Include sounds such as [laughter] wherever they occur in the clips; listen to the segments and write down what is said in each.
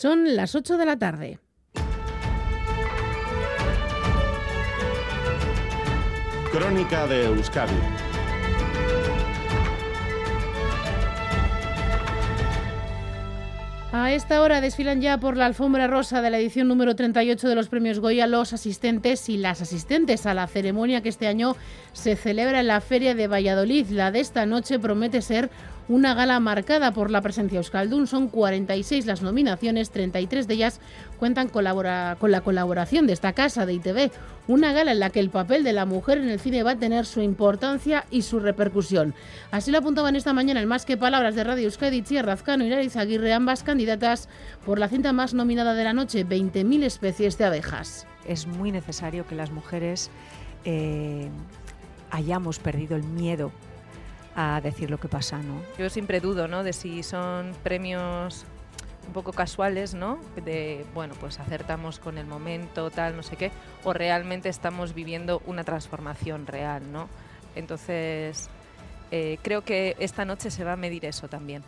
Son las 8 de la tarde. Crónica de Euskadi A esta hora desfilan ya por la alfombra rosa de la edición número 38 de los premios Goya los asistentes y las asistentes a la ceremonia que este año se celebra en la Feria de Valladolid. La de esta noche promete ser una gala marcada por la presencia Euskaldun. Son 46 las nominaciones, 33 de ellas cuentan con la colaboración de esta casa de ITV. Una gala en la que el papel de la mujer en el cine va a tener su importancia y su repercusión. Así lo apuntaban esta mañana en Más que Palabras de Radio Euskadi, Tierra Razcano y Nariz Aguirre, ambas candidatas por la cinta más nominada de la noche, 20.000 especies de abejas. Es muy necesario que las mujeres eh, hayamos perdido el miedo a decir lo que pasa, ¿no? Yo siempre dudo, ¿no? De si son premios un poco casuales, ¿no? De, bueno, pues acertamos con el momento, tal, no sé qué, o realmente estamos viviendo una transformación real, ¿no? Entonces, eh, creo que esta noche se va a medir eso también.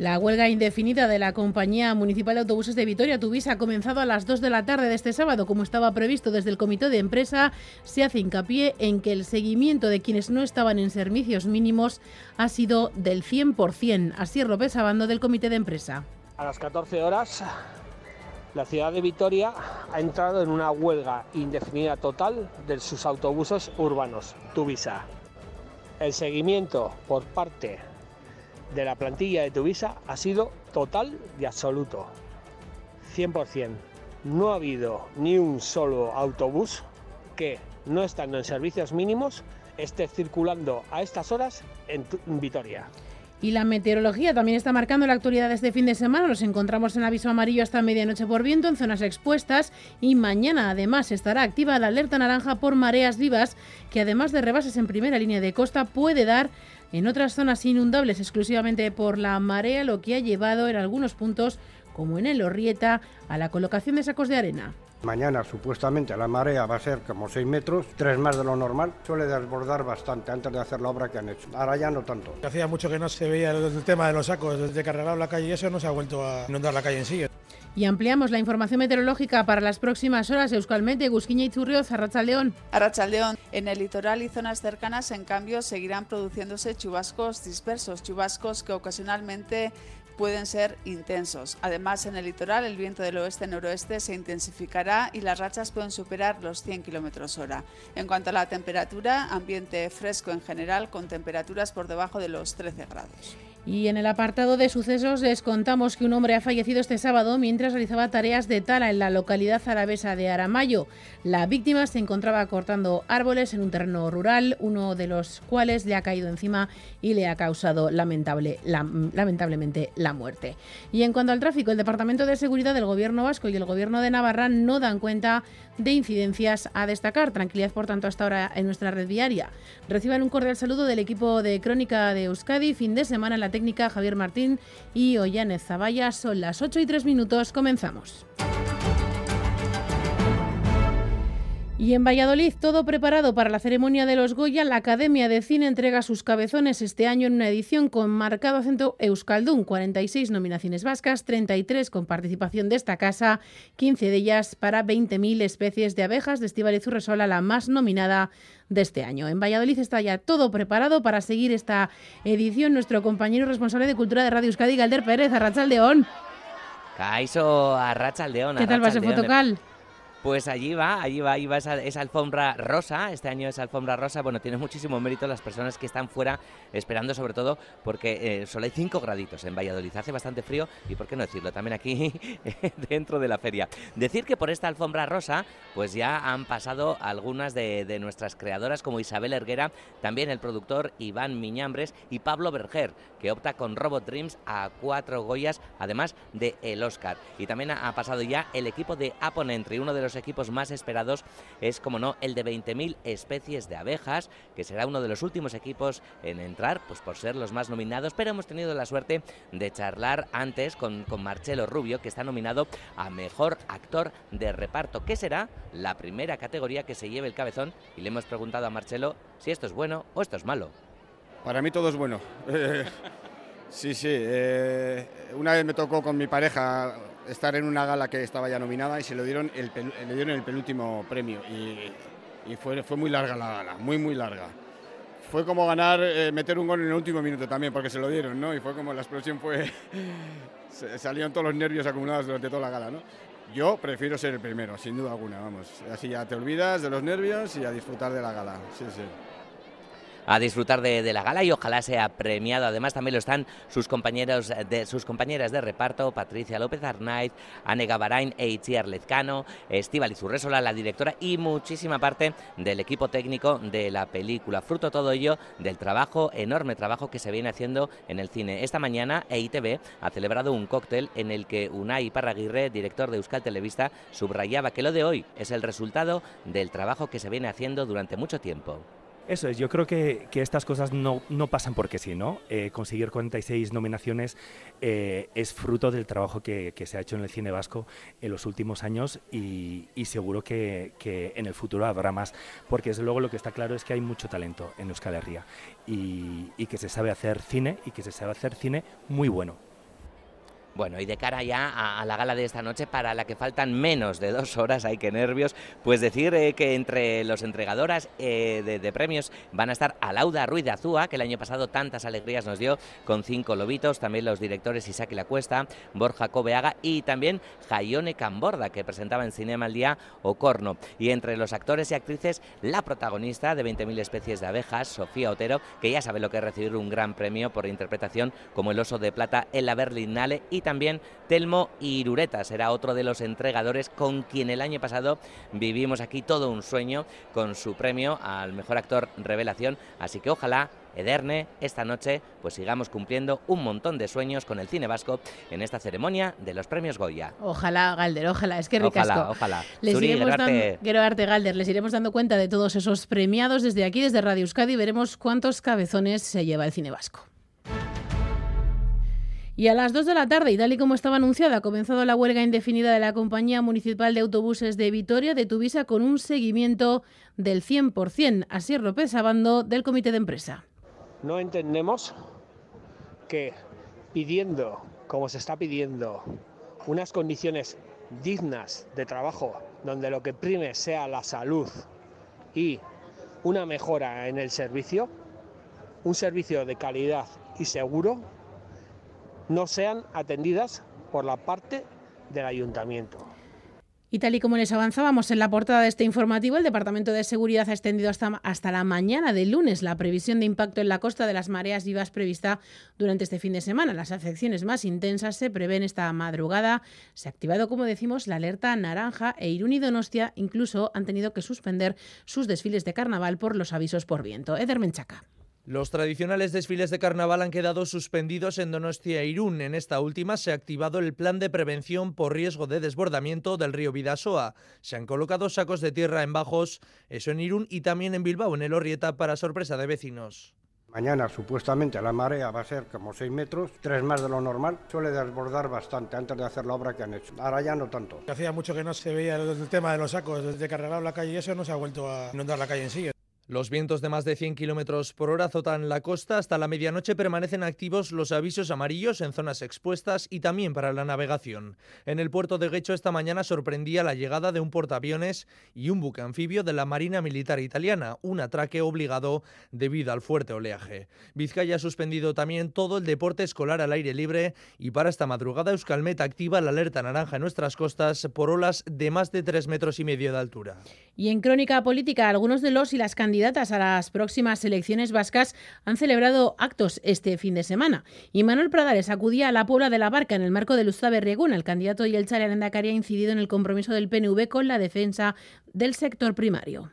La huelga indefinida de la Compañía Municipal de Autobuses de Vitoria Tuvisa ha comenzado a las 2 de la tarde de este sábado, como estaba previsto desde el comité de empresa. Se hace hincapié en que el seguimiento de quienes no estaban en servicios mínimos ha sido del 100%. Así López Abando del comité de empresa. A las 14 horas, la ciudad de Vitoria ha entrado en una huelga indefinida total de sus autobuses urbanos, Tuvisa. El seguimiento por parte de la plantilla de Tuvisa ha sido total y absoluto. 100%. No ha habido ni un solo autobús que, no estando en servicios mínimos, esté circulando a estas horas en, Vitoria. Y la meteorología también está marcando la actualidad de este fin de semana. Nos encontramos en aviso amarillo hasta medianoche por viento en zonas expuestas y mañana además estará activa la alerta naranja por mareas vivas que además de rebases en primera línea de costa puede dar en otras zonas inundables exclusivamente por la marea, lo que ha llevado en algunos puntos, como en el Orrieta, a la colocación de sacos de arena. Mañana supuestamente la marea va a ser como 6 metros, 3 más de lo normal. Suele desbordar bastante antes de hacer la obra que han hecho. Ahora ya no tanto. Hacía mucho que no se veía el tema de los sacos, desde que arreglaron la calle y eso no se ha vuelto a inundar la calle en sí. Y ampliamos la información meteorológica para las próximas horas. Euskalmete, Gusquiña y Churrioz, Arrachaldeón. Arrachaldeón. En el litoral y zonas cercanas, en cambio, seguirán produciéndose chubascos dispersos, chubascos que ocasionalmente pueden ser intensos. Además, en el litoral el viento del oeste-noroeste se intensificará y las rachas pueden superar los 100 km hora. En cuanto a la temperatura, ambiente fresco en general con temperaturas por debajo de los 13 grados. Y en el apartado de sucesos les contamos que un hombre ha fallecido este sábado mientras realizaba tareas de tala en la localidad arabesa de Aramayo. La víctima se encontraba cortando árboles en un terreno rural, uno de los cuales le ha caído encima y le ha causado lamentable, lamentablemente la muerte. Y en cuanto al tráfico, el Departamento de Seguridad del Gobierno Vasco y el Gobierno de Navarra no dan cuenta de incidencias a destacar. Tranquilidad, por tanto, hasta ahora en nuestra red diaria. Reciban un cordial saludo del equipo de Crónica de Euskadi. Fin de semana en la técnica Javier Martín y Ollánez Zavalla. Son las 8 y 3 minutos. Comenzamos. Y en Valladolid, todo preparado para la ceremonia de los Goya, la Academia de Cine entrega sus cabezones este año en una edición con marcado acento Euskaldun, 46 nominaciones vascas, 33 con participación de esta casa, 15 de ellas para 20.000 especies de abejas de Estíbaliz Urresola, la más nominada de este año. En Valladolid está ya todo preparado para seguir esta edición. Nuestro compañero responsable de Cultura de Radio Euskadi, Galder Pérez, Arrachaldeón. Caiso, Arrachaldeón. ¿Qué tal va ese fotocal? Pues allí va, allí va, allí va esa, alfombra rosa. Este año esa alfombra rosa, bueno, tiene muchísimo mérito las personas que están fuera esperando, sobre todo porque eh, solo hay 5 graditos en Valladolid. Hace bastante frío y, ¿por qué no decirlo? También aquí [laughs] dentro de la feria. Decir que por esta alfombra rosa, pues ya han pasado algunas de, nuestras creadoras, como Isabel Erguera, también el productor Iván Miñambres y Pablo Berger, que opta con Robot Dreams a cuatro Goyas, además de el Oscar. Y también ha pasado ya el equipo de Apon Entry, uno de los equipos más esperados es, como no, el de 20.000 especies de abejas, que será uno de los últimos equipos en entrar, pues por ser los más nominados, pero hemos tenido la suerte de charlar antes con, con Marcelo Rubio, que está nominado a Mejor Actor de Reparto, que será la primera categoría que se lleve el cabezón, y le hemos preguntado a Marcelo si esto es bueno o esto es malo. Para mí todo es bueno. [laughs] sí, sí. Eh, una vez me tocó con mi pareja estar en una gala que estaba ya nominada y se lo dieron el, le dieron el penúltimo premio y, fue, fue muy larga la gala, muy muy larga. Fue como ganar, eh, meter un gol en el último minuto también, porque se lo dieron, ¿no? Y fue como la explosión fue... [laughs] salieron todos los nervios acumulados durante toda la gala, ¿no? Yo prefiero ser el primero, sin duda alguna, vamos. Así ya te olvidas de los nervios y a disfrutar de la gala. Sí, sí a disfrutar de, la gala y ojalá sea premiado. Además también lo están sus compañeros de sus compañeras de reparto, Patricia López Arnaiz, Anne Gavarain e Itziar Lezcano, Estíbal Izurresola, la directora y muchísima parte del equipo técnico de la película. Fruto todo ello del trabajo, enorme trabajo que se viene haciendo en el cine. Esta mañana EITV ha celebrado un cóctel en el que Unai Parraguirre, director de Euskal Televista, subrayaba que lo de hoy es el resultado del trabajo que se viene haciendo durante mucho tiempo. Eso es, yo creo que, estas cosas no, pasan porque sí, ¿no? Eh, conseguir 46 nominaciones eh, es fruto del trabajo que, se ha hecho en el cine vasco en los últimos años y, seguro que, en el futuro habrá más, porque desde luego lo que está claro es que hay mucho talento en Euskal Herria y, y que se sabe hacer cine y que se sabe hacer cine muy bueno. Bueno, y de cara ya a, la gala de esta noche, para la que faltan menos de dos horas, hay que nervios, pues decir eh, que entre los entregadoras eh, de, premios van a estar Alauda Ruiz de Azúa, que el año pasado tantas alegrías nos dio con cinco lobitos, también los directores Isaac La Cuesta, Borja Cobeaga y también Jaione Camborda, que presentaba en Cinema al Día Ocorno. Y entre los actores y actrices, la protagonista de 20.000 especies de abejas, Sofía Otero, que ya sabe lo que es recibir un gran premio por interpretación como el oso de plata en la Berlinale y también Telmo Irureta será otro de los entregadores con quien el año pasado vivimos aquí todo un sueño con su premio al mejor actor revelación, así que ojalá Ederne, esta noche pues sigamos cumpliendo un montón de sueños con el cine vasco en esta ceremonia de los premios Goya. Ojalá, Galder, ojalá, es que ricasco. Ojalá, ojalá. Les iremos dando, Galder, les iremos dando cuenta de todos esos premiados desde aquí, desde Radio Euskadi, y veremos cuántos cabezones se lleva el cine vasco. Y a las 2 de la tarde, y tal y como estaba anunciada, ha comenzado la huelga indefinida de la Compañía Municipal de Autobuses de Vitoria de Tuvisa con un seguimiento del 100%. Así López Abando, del Comité de Empresa. No entendemos que pidiendo, como se está pidiendo, unas condiciones dignas de trabajo, donde lo que prime sea la salud y una mejora en el servicio, un servicio de calidad y seguro, no sean atendidas por la parte del ayuntamiento. Y tal y como les avanzábamos en la portada de este informativo, el Departamento de Seguridad ha extendido hasta, hasta, la mañana del lunes la previsión de impacto en la costa de las mareas vivas prevista durante este fin de semana. Las afecciones más intensas se prevén esta madrugada. Se ha activado, como decimos, la alerta naranja e Irún y Donostia incluso han tenido que suspender sus desfiles de carnaval por los avisos por viento. Eder Menchaca. Los tradicionales desfiles de carnaval han quedado suspendidos en Donostia e Irún. En esta última se ha activado el plan de prevención por riesgo de desbordamiento del río Vidasoa. Se han colocado sacos de tierra en Bajos, eso en Irún y también en Bilbao, en el Orrieta, para sorpresa de vecinos. Mañana supuestamente la marea va a ser como 6 metros, 3 más de lo normal. Suele desbordar bastante antes de hacer la obra que han hecho. Ahora ya no tanto. Hacía mucho que no se veía el tema de los sacos desde que arreglaron la calle y eso no se ha vuelto a inundar la calle en sí. Los vientos de más de 100 kilómetros por hora azotan la costa. Hasta la medianoche permanecen activos los avisos amarillos en zonas expuestas y también para la navegación. En el puerto de Guecho esta mañana sorprendía la llegada de un portaaviones y un buque anfibio de la Marina Militar Italiana, un atraque obligado debido al fuerte oleaje. Vizcaya ha suspendido también todo el deporte escolar al aire libre y para esta madrugada Euskalmet activa la alerta naranja en nuestras costas por olas de más de 3 metros y medio de altura. Y en crónica política, algunos de los y las candidatas candidatas a las próximas elecciones vascas han celebrado actos este fin de semana. Y Manuel Pradales acudía a la Puebla de la Barca en el marco del Ustabe Regún. El candidato y el Arendacari ha incidido en el compromiso del PNV con la defensa del sector primario.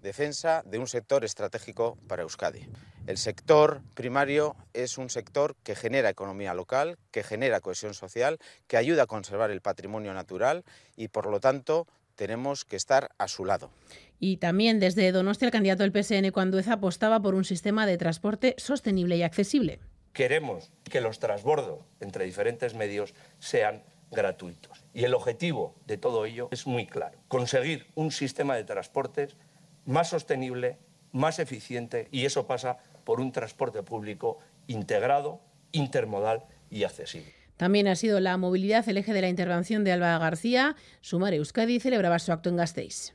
Defensa de un sector estratégico para Euskadi. El sector primario es un sector que genera economía local, que genera cohesión social, que ayuda a conservar el patrimonio natural y, por lo tanto, tenemos que estar a su lado. Y también desde Donostia el candidato del PSN Cuandueza apostaba por un sistema de transporte sostenible y accesible. Queremos que los transbordos entre diferentes medios sean gratuitos. Y el objetivo de todo ello es muy claro, conseguir un sistema de transportes más sostenible, más eficiente y eso pasa por un transporte público integrado, intermodal y accesible. También ha sido la movilidad el eje de la intervención de Alba García. Sumar Euskadi celebraba su acto en Gasteiz.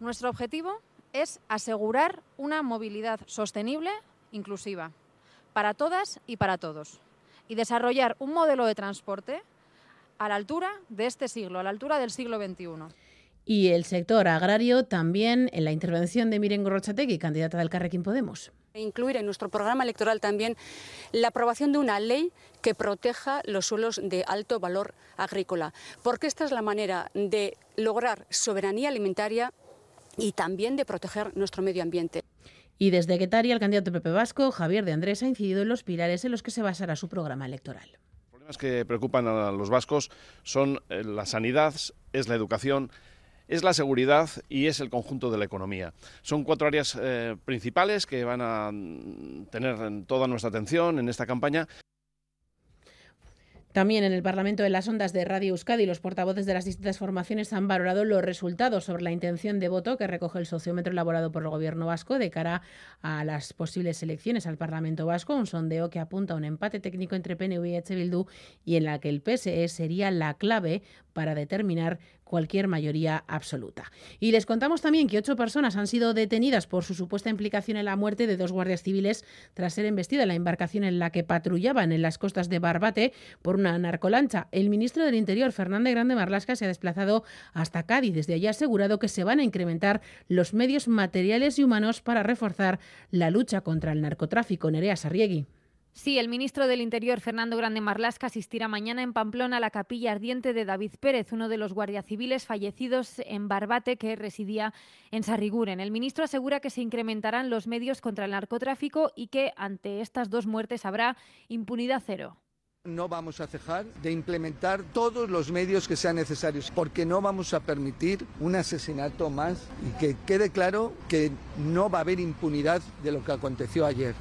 Nuestro objetivo es asegurar una movilidad sostenible, inclusiva, para todas y para todos, y desarrollar un modelo de transporte a la altura de este siglo, a la altura del siglo XXI. Y el sector agrario también en la intervención de Miren Gorrochategui, candidata del Carrequín Podemos. Incluir en nuestro programa electoral también la aprobación de una ley que proteja los suelos de alto valor agrícola, porque esta es la manera de lograr soberanía alimentaria y también de proteger nuestro medio ambiente. Y desde Guetaria, el candidato Pepe Vasco, Javier de Andrés, ha incidido en los pilares en los que se basará su programa electoral. Los problemas que preocupan a los vascos son eh, la sanidad, es la educación, es la seguridad y es el conjunto de la economía. Son cuatro áreas eh, principales que van a mm, tener toda nuestra atención en esta campaña. También en el Parlamento de las Ondas de Radio Euskadi, los portavoces de las distintas formaciones han valorado los resultados sobre la intención de voto que recoge el sociómetro elaborado por el Gobierno vasco de cara a las posibles elecciones al Parlamento vasco, un sondeo que apunta a un empate técnico entre PNV y H. Bildu y en la que el PSE sería la clave para determinar cualquier mayoría absoluta. Y les contamos también que ocho personas han sido detenidas por su supuesta implicación en la muerte de dos guardias civiles tras ser embestida la embarcación en la que patrullaban en las costas de Barbate por una narcolancha. El ministro del Interior, Fernández Grande Marlasca, se ha desplazado hasta Cádiz. Desde allí ha asegurado que se van a incrementar los medios materiales y humanos para reforzar la lucha contra el narcotráfico. Nerea Sarriegui. Sí, el ministro del Interior, Fernando Grande Marlasca, asistirá mañana en Pamplona a la capilla ardiente de David Pérez, uno de los guardias civiles fallecidos en Barbate que residía en Sarriguren. El ministro asegura que se incrementarán los medios contra el narcotráfico y que ante estas dos muertes habrá impunidad cero. No vamos a cejar de implementar todos los medios que sean necesarios, porque no vamos a permitir un asesinato más y que quede claro que no va a haber impunidad de lo que aconteció ayer.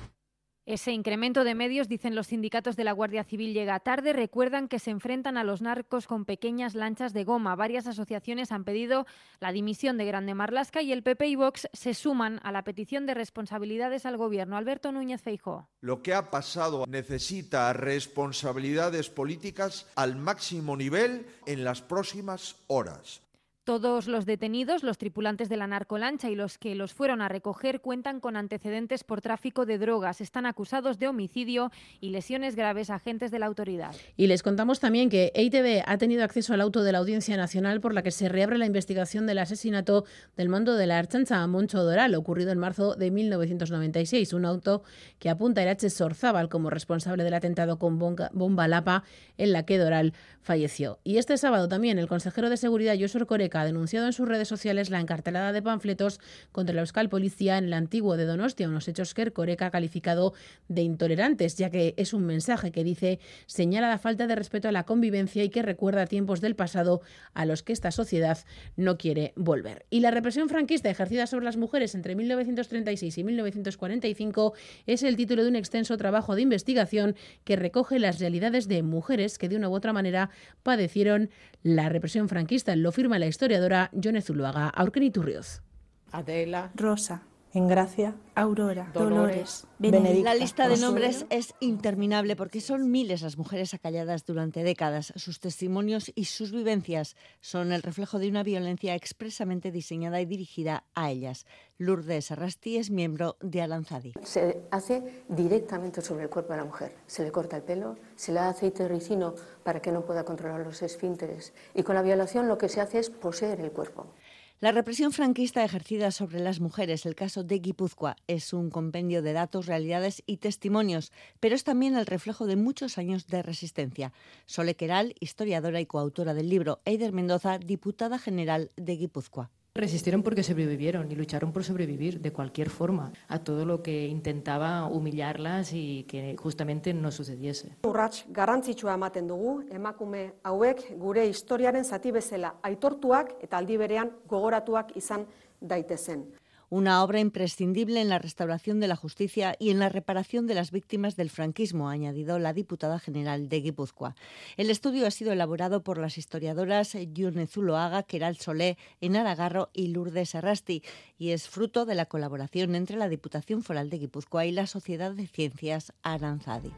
Ese incremento de medios, dicen los sindicatos de la Guardia Civil, llega tarde. Recuerdan que se enfrentan a los narcos con pequeñas lanchas de goma. Varias asociaciones han pedido la dimisión de Grande Marlasca y el PP y Vox se suman a la petición de responsabilidades al gobierno. Alberto Núñez Feijó. Lo que ha pasado necesita responsabilidades políticas al máximo nivel en las próximas horas. Todos los detenidos, los tripulantes de la narcolancha y los que los fueron a recoger cuentan con antecedentes por tráfico de drogas. Están acusados de homicidio y lesiones graves a agentes de la autoridad. Y les contamos también que EITB ha tenido acceso al auto de la Audiencia Nacional por la que se reabre la investigación del asesinato del mando de la Archancha a Moncho Doral, ocurrido en marzo de 1996. Un auto que apunta a H. Sorzábal como responsable del atentado con bomba Lapa en la que Doral falleció. Y este sábado también el consejero de Seguridad, Josor Ha denunciado en sus redes sociales la encartelada de panfletos contra la Euskal Policía en el antiguo de Donostia, unos hechos que Coreca ha calificado de intolerantes, ya que es un mensaje que dice señala la falta de respeto a la convivencia y que recuerda tiempos del pasado a los que esta sociedad no quiere volver. Y la represión franquista ejercida sobre las mujeres entre 1936 y 1945 es el título de un extenso trabajo de investigación que recoge las realidades de mujeres que de una u otra manera padecieron la represión franquista. Lo firma la historiadora Jone Zuluaga, Aurken Adela. Rosa. Engracia, Aurora, Dolores, Benedicta. La lista de nombres es interminable porque son miles las mujeres acalladas durante décadas. Sus testimonios y sus vivencias son el reflejo de una violencia expresamente diseñada y dirigida a ellas. Lourdes Arrasti es miembro de Alanzadi. Se hace directamente sobre el cuerpo de la mujer. Se le corta el pelo, se le da aceite ricino para que no pueda controlar los esfínteres. Y con la violación lo que se hace es poseer el cuerpo. La represión franquista ejercida sobre las mujeres, el caso de Guipúzcoa, es un compendio de datos, realidades y testimonios, pero es también el reflejo de muchos años de resistencia. Sole Queral, historiadora y coautora del libro, Eider Mendoza, diputada general de Guipúzcoa. Resistieron porque sobrevivieron y lucharon por sobrevivir de cualquier forma a todo lo que intentaba humillarlas y que justamente no sucediese. Urrats garrantzitsua ematen dugu emakume hauek gure historiaren zati bezala aitortuak eta aldi berean gogoratuak izan daitezen una obra imprescindible en la restauración de la justicia y en la reparación de las víctimas del franquismo, ha añadido la diputada general de Guipúzcoa. El estudio ha sido elaborado por las historiadoras Yurne Zuloaga, Keral Solé, Enara Garro y Lourdes Arrasti y es fruto de la colaboración entre la Diputación Foral de Guipúzcoa y la Sociedad de Ciencias Aranzadi.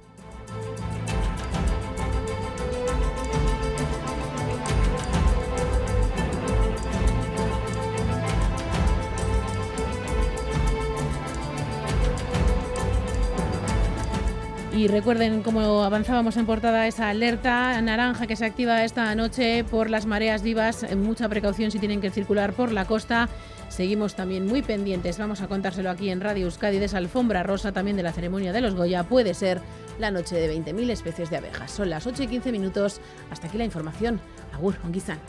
Y recuerden, como avanzábamos en portada, esa alerta naranja que se activa esta noche por las mareas vivas. Mucha precaución si tienen que circular por la costa. Seguimos también muy pendientes. Vamos a contárselo aquí en Radio Euskadi de esa alfombra rosa también de la ceremonia de los Goya. Puede ser la noche de 20.000 especies de abejas. Son las 8 y 15 minutos. Hasta aquí la información. Agur, Onguizan.